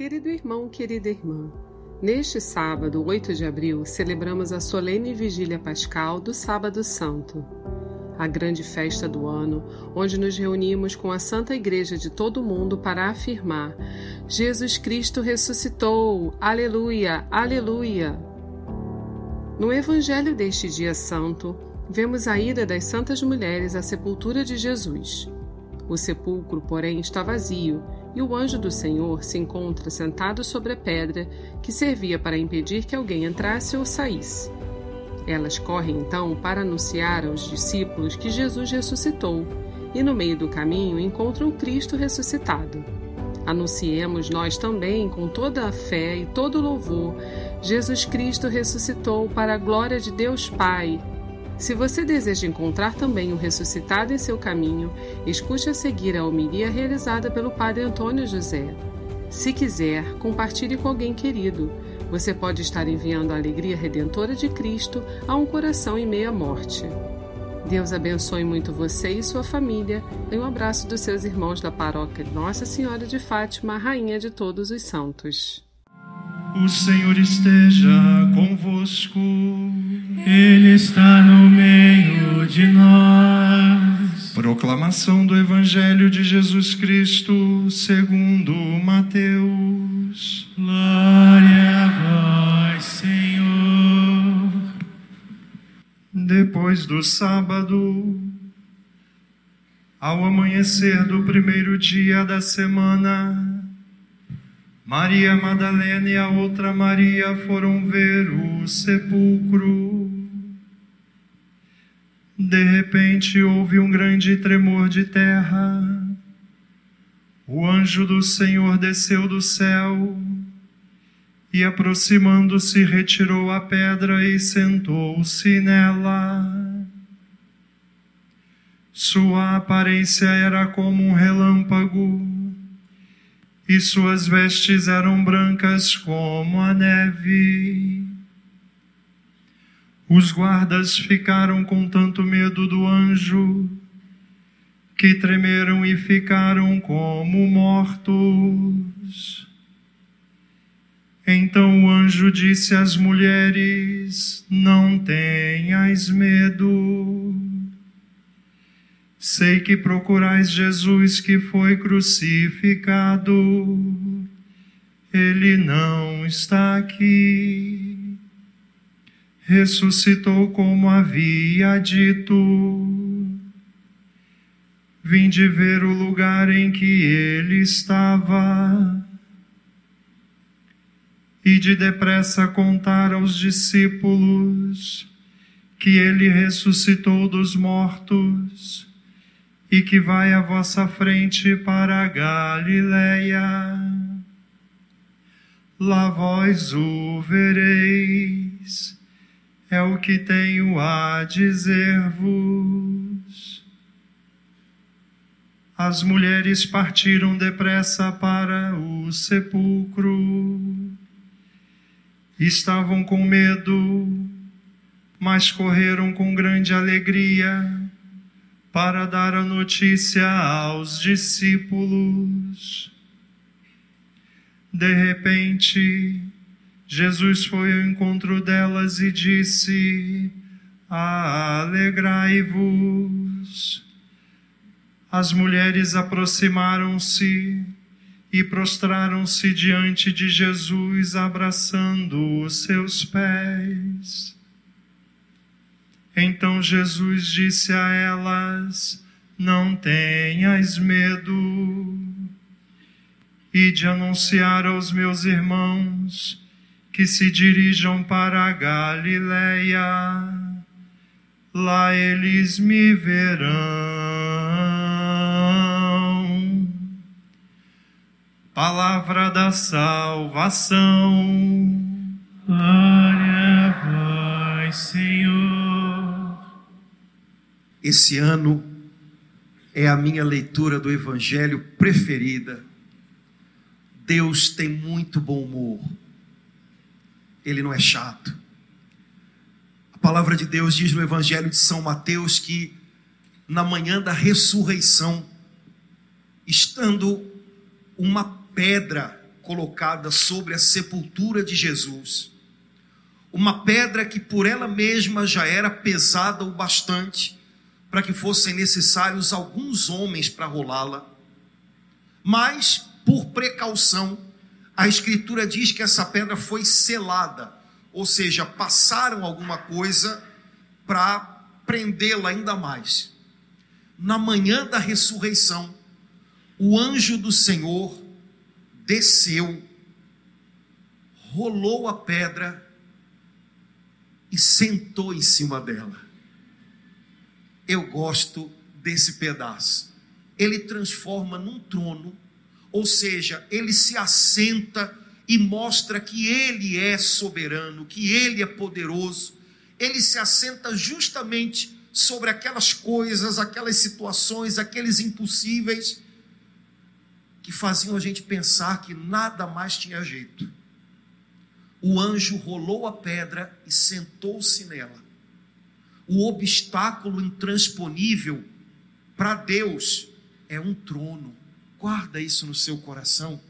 Querido irmão, querida irmã, neste sábado, 8 de abril, celebramos a solene vigília pascal do Sábado Santo, a grande festa do ano, onde nos reunimos com a Santa Igreja de todo o mundo para afirmar: Jesus Cristo ressuscitou! Aleluia! Aleluia! No Evangelho deste dia santo, vemos a ida das santas mulheres à sepultura de Jesus. O sepulcro, porém, está vazio e o anjo do Senhor se encontra sentado sobre a pedra que servia para impedir que alguém entrasse ou saísse. Elas correm então para anunciar aos discípulos que Jesus ressuscitou e no meio do caminho encontram Cristo ressuscitado. Anunciemos nós também, com toda a fé e todo o louvor, Jesus Cristo ressuscitou para a glória de Deus Pai se você deseja encontrar também o ressuscitado em seu caminho, escute a seguir a homilia realizada pelo Padre Antônio José. Se quiser, compartilhe com alguém querido. Você pode estar enviando a alegria redentora de Cristo a um coração em meia morte. Deus abençoe muito você e sua família. E um abraço dos seus irmãos da paróquia Nossa Senhora de Fátima, Rainha de todos os santos. O Senhor esteja convosco. Ele está no meio de nós. Proclamação do Evangelho de Jesus Cristo, segundo Mateus. Glória a vós, Senhor. Depois do sábado, ao amanhecer do primeiro dia da semana, Maria Madalena e a outra Maria foram ver o sepulcro. De repente houve um grande tremor de terra. O anjo do Senhor desceu do céu e, aproximando-se, retirou a pedra e sentou-se nela. Sua aparência era como um relâmpago e suas vestes eram brancas como a neve. Os guardas ficaram com tanto medo do anjo que tremeram e ficaram como mortos. Então o anjo disse às mulheres: Não tenhais medo. Sei que procurais Jesus que foi crucificado. Ele não está aqui. Ressuscitou como havia dito. Vinde ver o lugar em que ele estava. E de depressa contar aos discípulos que ele ressuscitou dos mortos e que vai à vossa frente para a Galileia. Lá vós o vereis, é o que tenho a dizer-vos. As mulheres partiram depressa para o sepulcro. Estavam com medo, mas correram com grande alegria para dar a notícia aos discípulos. De repente, Jesus foi ao encontro delas e disse: Alegrai-vos. As mulheres aproximaram-se e prostraram-se diante de Jesus, abraçando os seus pés. Então Jesus disse a elas: Não tenhas medo, e de anunciar aos meus irmãos que se dirijam para a Galileia, lá eles me verão. Palavra da salvação. Glória a vós, Senhor. Esse ano é a minha leitura do Evangelho preferida. Deus tem muito bom humor. Ele não é chato. A palavra de Deus diz no Evangelho de São Mateus que na manhã da ressurreição, estando uma pedra colocada sobre a sepultura de Jesus. Uma pedra que por ela mesma já era pesada o bastante para que fossem necessários alguns homens para rolá-la. Mas, por precaução, a Escritura diz que essa pedra foi selada, ou seja, passaram alguma coisa para prendê-la ainda mais. Na manhã da ressurreição, o anjo do Senhor desceu, rolou a pedra e sentou em cima dela. Eu gosto desse pedaço. Ele transforma num trono, ou seja, ele se assenta e mostra que ele é soberano, que ele é poderoso. Ele se assenta justamente sobre aquelas coisas, aquelas situações, aqueles impossíveis que faziam a gente pensar que nada mais tinha jeito. O anjo rolou a pedra e sentou-se nela. O obstáculo intransponível para Deus é um trono. Guarda isso no seu coração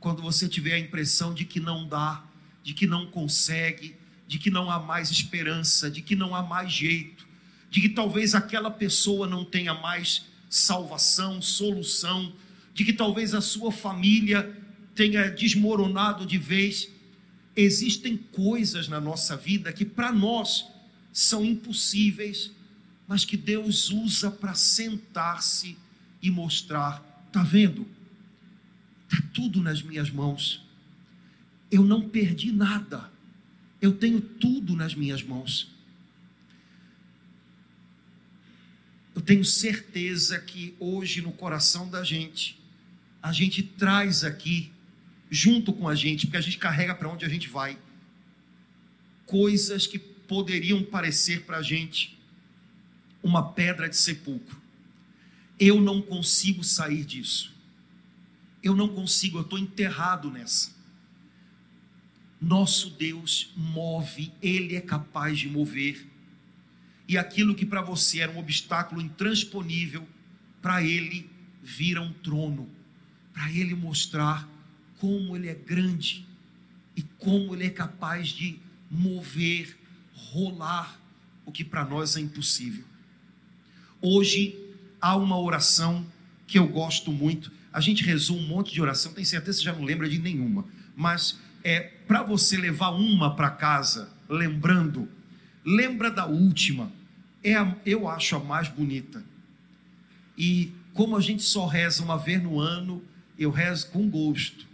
quando você tiver a impressão de que não dá, de que não consegue, de que não há mais esperança, de que não há mais jeito, de que talvez aquela pessoa não tenha mais salvação, solução, de que talvez a sua família tenha desmoronado de vez. Existem coisas na nossa vida que para nós são impossíveis, mas que Deus usa para sentar-se e mostrar: está vendo? Está tudo nas minhas mãos. Eu não perdi nada. Eu tenho tudo nas minhas mãos. Eu tenho certeza que hoje no coração da gente, a gente traz aqui, junto com a gente, porque a gente carrega para onde a gente vai, coisas que poderiam parecer para a gente uma pedra de sepulcro. Eu não consigo sair disso. Eu não consigo, eu estou enterrado nessa. Nosso Deus move, Ele é capaz de mover. E aquilo que para você era um obstáculo intransponível, para Ele vira um trono, para Ele mostrar como Ele é grande e como Ele é capaz de mover, rolar o que para nós é impossível. Hoje há uma oração que eu gosto muito. A gente rezou um monte de oração, tenho certeza que você já não lembra de nenhuma, mas é para você levar uma para casa, lembrando, lembra da última, é a, eu acho a mais bonita. E como a gente só reza uma vez no ano, eu rezo com gosto,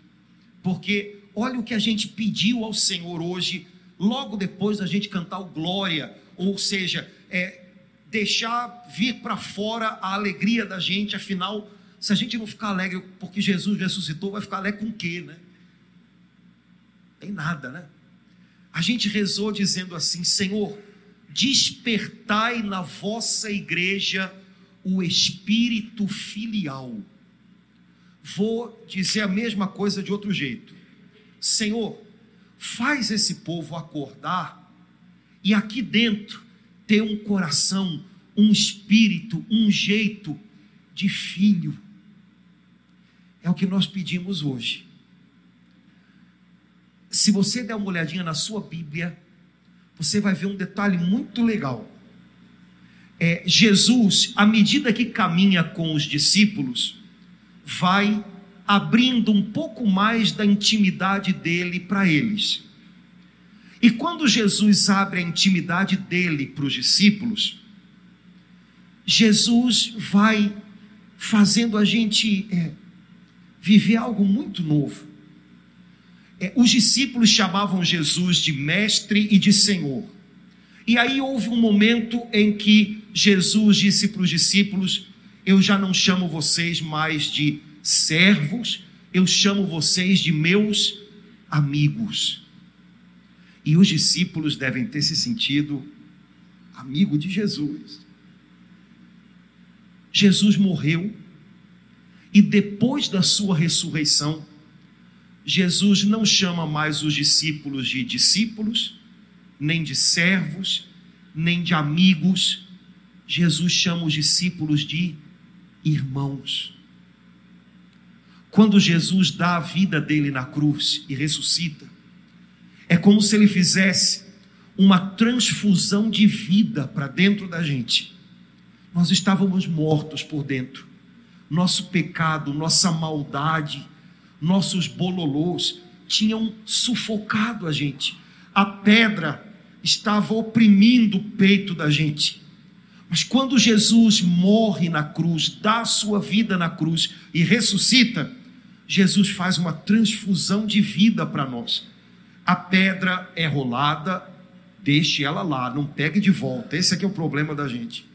porque olha o que a gente pediu ao Senhor hoje, logo depois da gente cantar o Glória, ou seja, é, deixar vir para fora a alegria da gente, afinal se a gente não ficar alegre porque Jesus ressuscitou, vai ficar alegre com o quê, né? Tem nada, né? A gente rezou dizendo assim: Senhor, despertai na vossa igreja o espírito filial. Vou dizer a mesma coisa de outro jeito. Senhor, faz esse povo acordar e aqui dentro ter um coração, um espírito, um jeito de filho é o que nós pedimos hoje. Se você der uma olhadinha na sua Bíblia, você vai ver um detalhe muito legal. É, Jesus, à medida que caminha com os discípulos, vai abrindo um pouco mais da intimidade dele para eles. E quando Jesus abre a intimidade dele para os discípulos, Jesus vai fazendo a gente é, viver algo muito novo. É, os discípulos chamavam Jesus de mestre e de senhor. E aí houve um momento em que Jesus disse para os discípulos: Eu já não chamo vocês mais de servos, eu chamo vocês de meus amigos. E os discípulos devem ter se sentido amigo de Jesus. Jesus morreu e depois da sua ressurreição, Jesus não chama mais os discípulos de discípulos, nem de servos, nem de amigos. Jesus chama os discípulos de irmãos. quando Jesus dá a vida dele na cruz e ressuscita, é como se ele fizesse uma transfusão de vida para dentro da gente. Nós estávamos mortos por dentro. Nosso pecado, nossa maldade, nossos bololôs tinham sufocado a gente. A pedra estava oprimindo o peito da gente. Mas quando Jesus morre na cruz, dá a sua vida na cruz e ressuscita, Jesus faz uma transfusão de vida para nós. A pedra é rolada, deixe ela lá, não pegue de volta. Esse aqui é o problema da gente.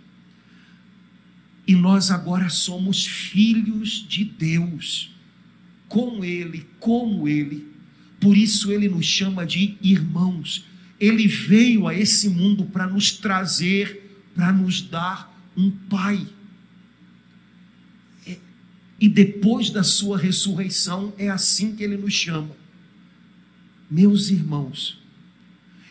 E nós agora somos filhos de Deus, com Ele, como Ele. Por isso Ele nos chama de irmãos. Ele veio a esse mundo para nos trazer, para nos dar um Pai. É, e depois da Sua ressurreição, é assim que Ele nos chama. Meus irmãos.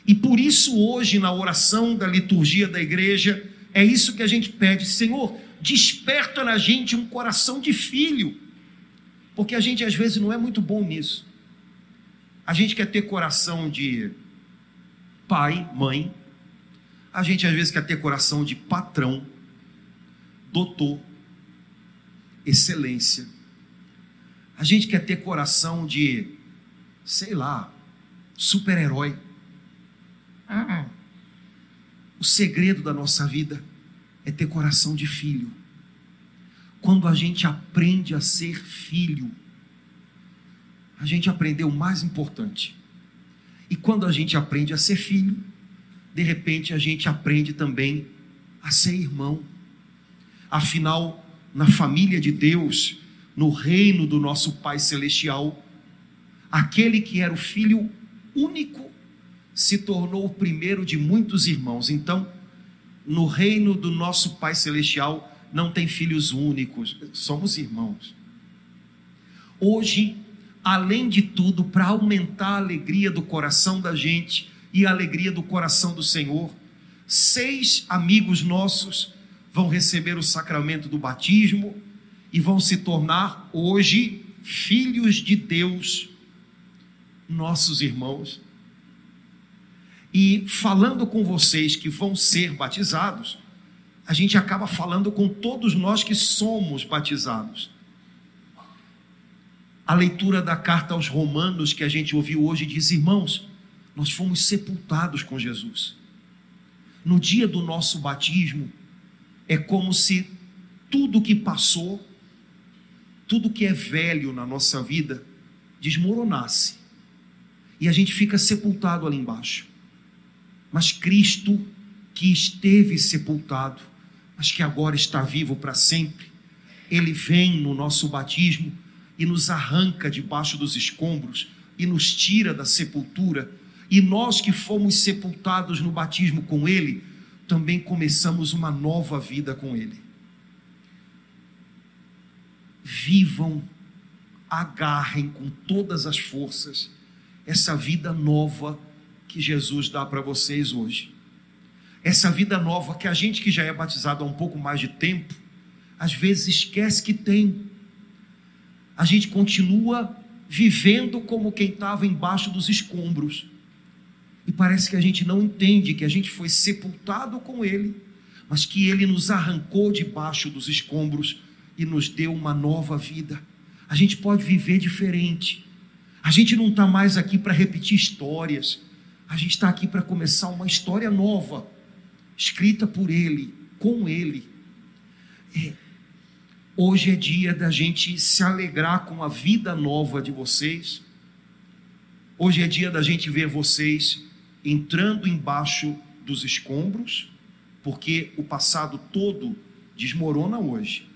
E por isso, hoje, na oração da liturgia da igreja, é isso que a gente pede: Senhor, desperta na gente um coração de filho. Porque a gente às vezes não é muito bom nisso. A gente quer ter coração de pai, mãe. A gente às vezes quer ter coração de patrão, doutor, excelência. A gente quer ter coração de, sei lá, super-herói. O segredo da nossa vida é ter coração de filho. Quando a gente aprende a ser filho, a gente aprendeu o mais importante. E quando a gente aprende a ser filho, de repente a gente aprende também a ser irmão. Afinal, na família de Deus, no reino do nosso Pai Celestial, aquele que era o filho único se tornou o primeiro de muitos irmãos. Então, no reino do nosso Pai Celestial, não tem filhos únicos, somos irmãos. Hoje, além de tudo, para aumentar a alegria do coração da gente e a alegria do coração do Senhor, seis amigos nossos vão receber o sacramento do batismo e vão se tornar hoje filhos de Deus, nossos irmãos. E falando com vocês que vão ser batizados, a gente acaba falando com todos nós que somos batizados. A leitura da carta aos Romanos que a gente ouviu hoje diz: irmãos, nós fomos sepultados com Jesus. No dia do nosso batismo, é como se tudo que passou, tudo que é velho na nossa vida, desmoronasse. E a gente fica sepultado ali embaixo. Mas Cristo, que esteve sepultado, mas que agora está vivo para sempre, ele vem no nosso batismo e nos arranca debaixo dos escombros e nos tira da sepultura. E nós que fomos sepultados no batismo com Ele, também começamos uma nova vida com Ele. Vivam, agarrem com todas as forças essa vida nova que Jesus dá para vocês hoje. Essa vida nova que a gente que já é batizado há um pouco mais de tempo, às vezes esquece que tem a gente continua vivendo como quem estava embaixo dos escombros. E parece que a gente não entende que a gente foi sepultado com Ele, mas que Ele nos arrancou debaixo dos escombros e nos deu uma nova vida. A gente pode viver diferente. A gente não está mais aqui para repetir histórias. A gente está aqui para começar uma história nova, escrita por Ele, com Ele. É, Hoje é dia da gente se alegrar com a vida nova de vocês. Hoje é dia da gente ver vocês entrando embaixo dos escombros, porque o passado todo desmorona hoje.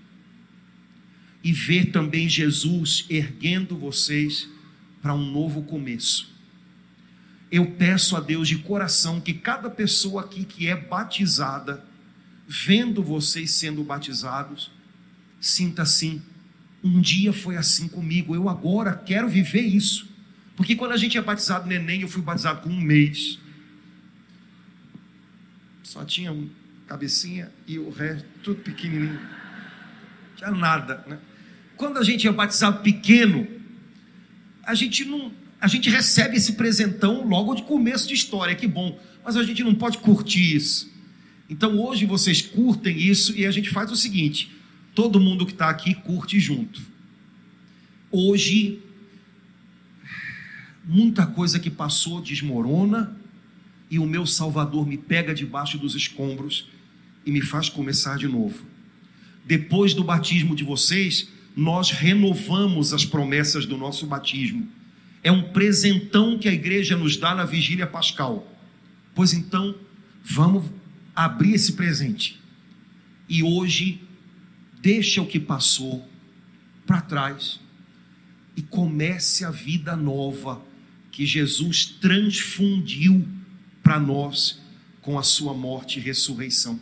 E ver também Jesus erguendo vocês para um novo começo. Eu peço a Deus de coração que cada pessoa aqui que é batizada, vendo vocês sendo batizados, sinta assim: um dia foi assim comigo, eu agora quero viver isso. Porque quando a gente é batizado neném, eu fui batizado com um mês. Só tinha um cabecinha e o resto tudo pequenininho. Tinha nada, né? Quando a gente é batizado pequeno, a gente não, a gente recebe esse presentão logo de começo de história, que bom, mas a gente não pode curtir isso. Então hoje vocês curtem isso e a gente faz o seguinte: todo mundo que está aqui curte junto. Hoje, muita coisa que passou desmorona e o meu Salvador me pega debaixo dos escombros e me faz começar de novo. Depois do batismo de vocês, nós renovamos as promessas do nosso batismo. É um presentão que a igreja nos dá na vigília pascal. Pois então, vamos abrir esse presente. E hoje, deixa o que passou para trás e comece a vida nova que Jesus transfundiu para nós com a sua morte e ressurreição.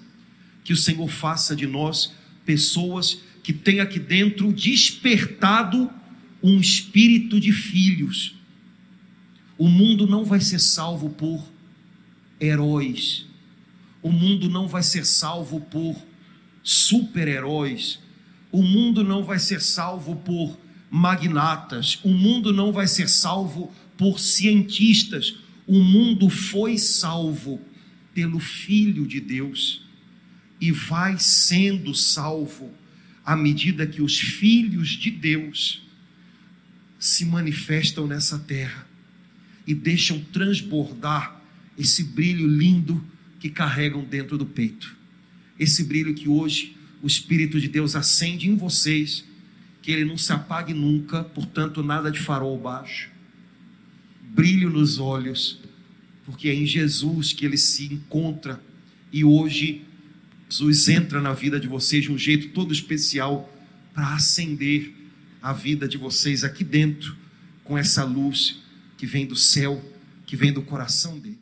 Que o Senhor faça de nós pessoas que têm aqui dentro despertado um espírito de filhos. O mundo não vai ser salvo por heróis. O mundo não vai ser salvo por super-heróis. O mundo não vai ser salvo por magnatas. O mundo não vai ser salvo por cientistas. O mundo foi salvo pelo Filho de Deus e vai sendo salvo à medida que os filhos de Deus se manifestam nessa terra e deixam transbordar esse brilho lindo que carregam dentro do peito. Esse brilho que hoje o Espírito de Deus acende em vocês, que ele não se apague nunca, portanto, nada de farol baixo. Brilho nos olhos, porque é em Jesus que ele se encontra e hoje Jesus entra na vida de vocês de um jeito todo especial para acender a vida de vocês aqui dentro com essa luz que vem do céu, que vem do coração dele.